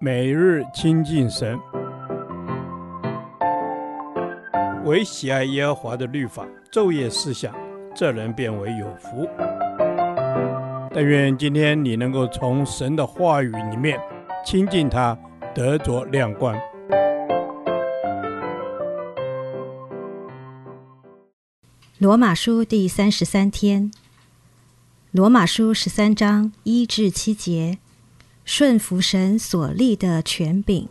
每日亲近神，唯喜爱耶和华的律法，昼夜思想，这人便为有福。但愿今天你能够从神的话语里面亲近他，得着亮光。罗马书第三十三天，罗马书十三章一至七节。顺服神所立的权柄，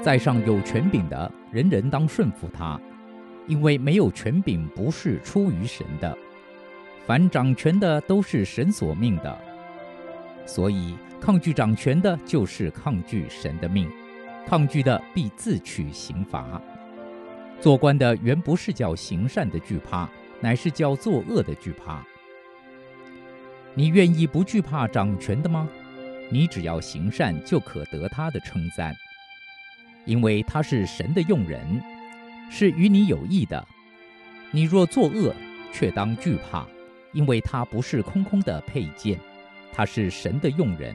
在上有权柄的，人人当顺服他，因为没有权柄不是出于神的。凡掌权的都是神所命的，所以抗拒掌权的，就是抗拒神的命。抗拒的必自取刑罚。做官的原不是叫行善的惧怕，乃是叫作恶的惧怕。你愿意不惧怕掌权的吗？你只要行善，就可得他的称赞，因为他是神的用人，是与你有益的。你若作恶，却当惧怕，因为他不是空空的佩剑，他是神的用人，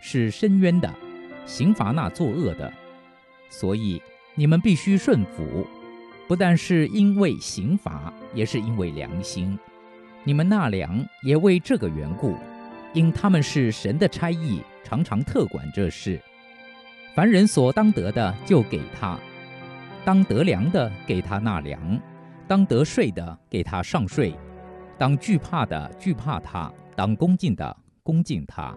是深渊的，刑罚那作恶的。所以你们必须顺服，不但是因为刑罚，也是因为良心。你们纳粮也为这个缘故，因他们是神的差役，常常特管这事。凡人所当得的，就给他；当得粮的，给他纳粮；当得税的，给他上税；当惧怕的，惧怕他；当恭敬的，恭敬他。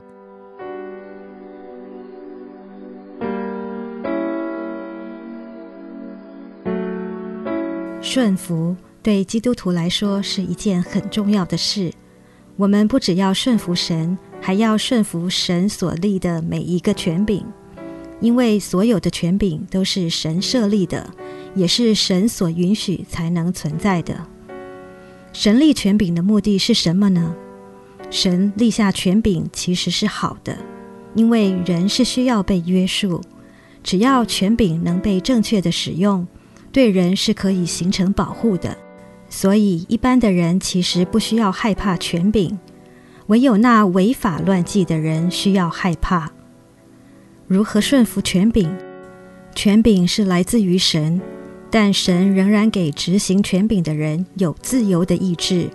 顺服对基督徒来说是一件很重要的事。我们不只要顺服神，还要顺服神所立的每一个权柄，因为所有的权柄都是神设立的，也是神所允许才能存在的。神立权柄的目的是什么呢？神立下权柄其实是好的，因为人是需要被约束，只要权柄能被正确的使用。对人是可以形成保护的，所以一般的人其实不需要害怕权柄，唯有那违法乱纪的人需要害怕。如何顺服权柄？权柄是来自于神，但神仍然给执行权柄的人有自由的意志。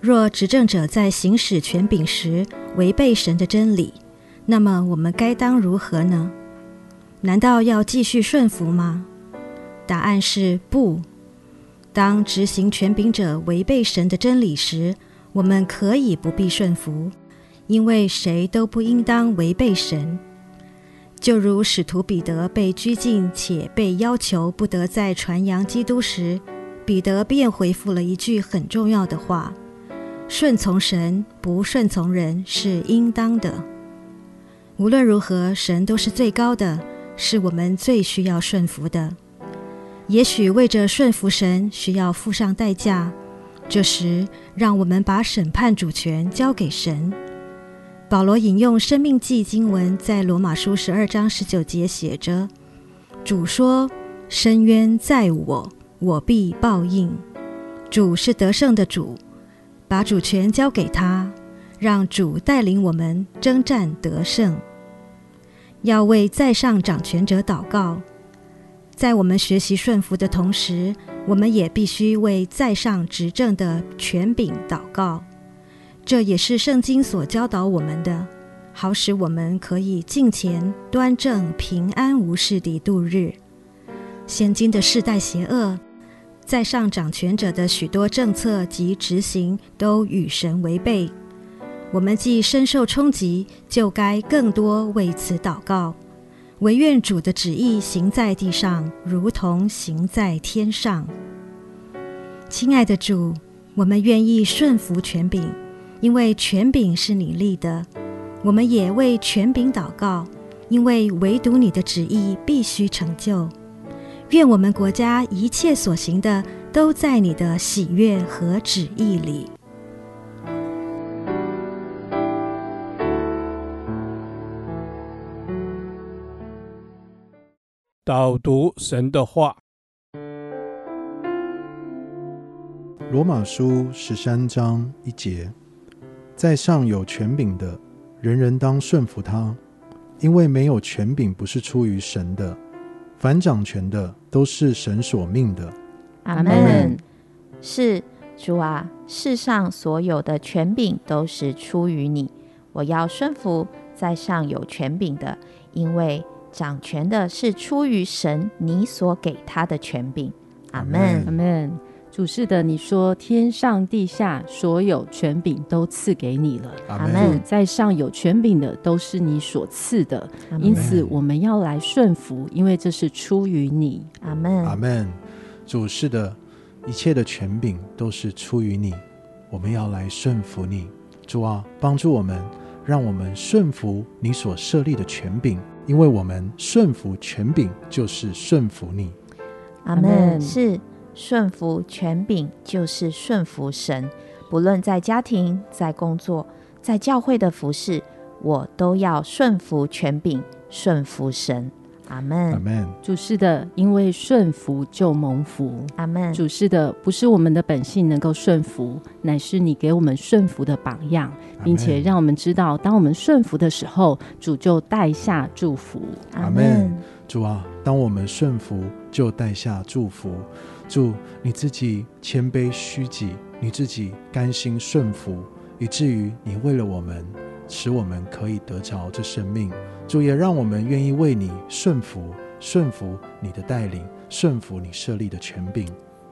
若执政者在行使权柄时违背神的真理，那么我们该当如何呢？难道要继续顺服吗？答案是不。当执行权柄者违背神的真理时，我们可以不必顺服，因为谁都不应当违背神。就如使徒彼得被拘禁且被要求不得再传扬基督时，彼得便回复了一句很重要的话：“顺从神，不顺从人是应当的。”无论如何，神都是最高的，是我们最需要顺服的。也许为着顺服神，需要付上代价。这时，让我们把审判主权交给神。保罗引用《生命记》经文，在罗马书十二章十九节写着：“主说，深渊在我，我必报应。”主是得胜的主，把主权交给他，让主带领我们征战得胜。要为在上掌权者祷告。在我们学习顺服的同时，我们也必须为在上执政的权柄祷告。这也是圣经所教导我们的，好使我们可以敬虔、端正、平安无事地度日。现今的世代邪恶，在上掌权者的许多政策及执行都与神违背。我们既深受冲击，就该更多为此祷告。惟愿主的旨意行在地上，如同行在天上。亲爱的主，我们愿意顺服权柄，因为权柄是你立的。我们也为权柄祷告，因为唯独你的旨意必须成就。愿我们国家一切所行的，都在你的喜悦和旨意里。导读神的话，罗马书十三章一节，在上有权柄的，人人当顺服他，因为没有权柄不是出于神的。凡掌权的，都是神所命的。阿门。是主啊，世上所有的权柄都是出于你，我要顺服在上有权柄的，因为掌权的是出于神，你所给他的权柄。阿门。阿门。主是的，你说天上地下所有权柄都赐给你了。阿门。在上有权柄的都是你所赐的，因此我们要来顺服，因为这是出于你。阿门。阿门。主是的，一切的权柄都是出于你，我们要来顺服你。主啊，帮助我们，让我们顺服你所设立的权柄，因为我们顺服权柄就是顺服你。阿门。是。顺服权柄就是顺服神，不论在家庭、在工作、在教会的服饰，我都要顺服权柄，顺服神。阿门。阿门。主是的，因为顺服就蒙福。阿门。主是的，不是我们的本性能够顺服，乃是你给我们顺服的榜样，并且让我们知道，当我们顺服的时候，主就带下祝福。阿门。主啊，当我们顺服，就带下祝福。主，你自己谦卑虚己，你自己甘心顺服，以至于你为了我们，使我们可以得着这生命。主也让我们愿意为你顺服，顺服你的带领，顺服你设立的权柄。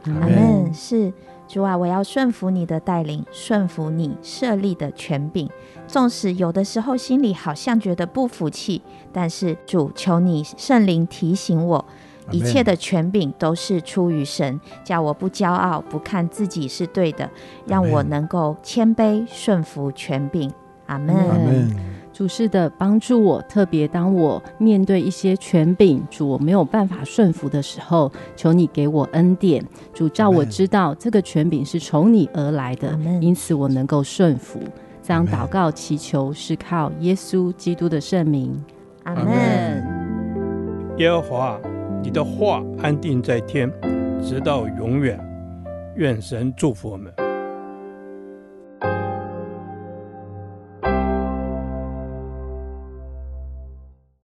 阿门。是主啊，我要顺服你的带领，顺服你设立的权柄。纵使有的时候心里好像觉得不服气，但是主，求你圣灵提醒我。一切的权柄都是出于神，叫我不骄傲，不看自己是对的，让我能够谦卑顺服权柄。阿门。阿门。主是的，帮助我，特别当我面对一些权柄，主我没有办法顺服的时候，求你给我恩典，主叫我知道这个权柄是从你而来的，因此我能够顺服。这样祷告祈求是靠耶稣基督的圣名。阿门。耶和华。你的话安定在天，直到永远。愿神祝福我们。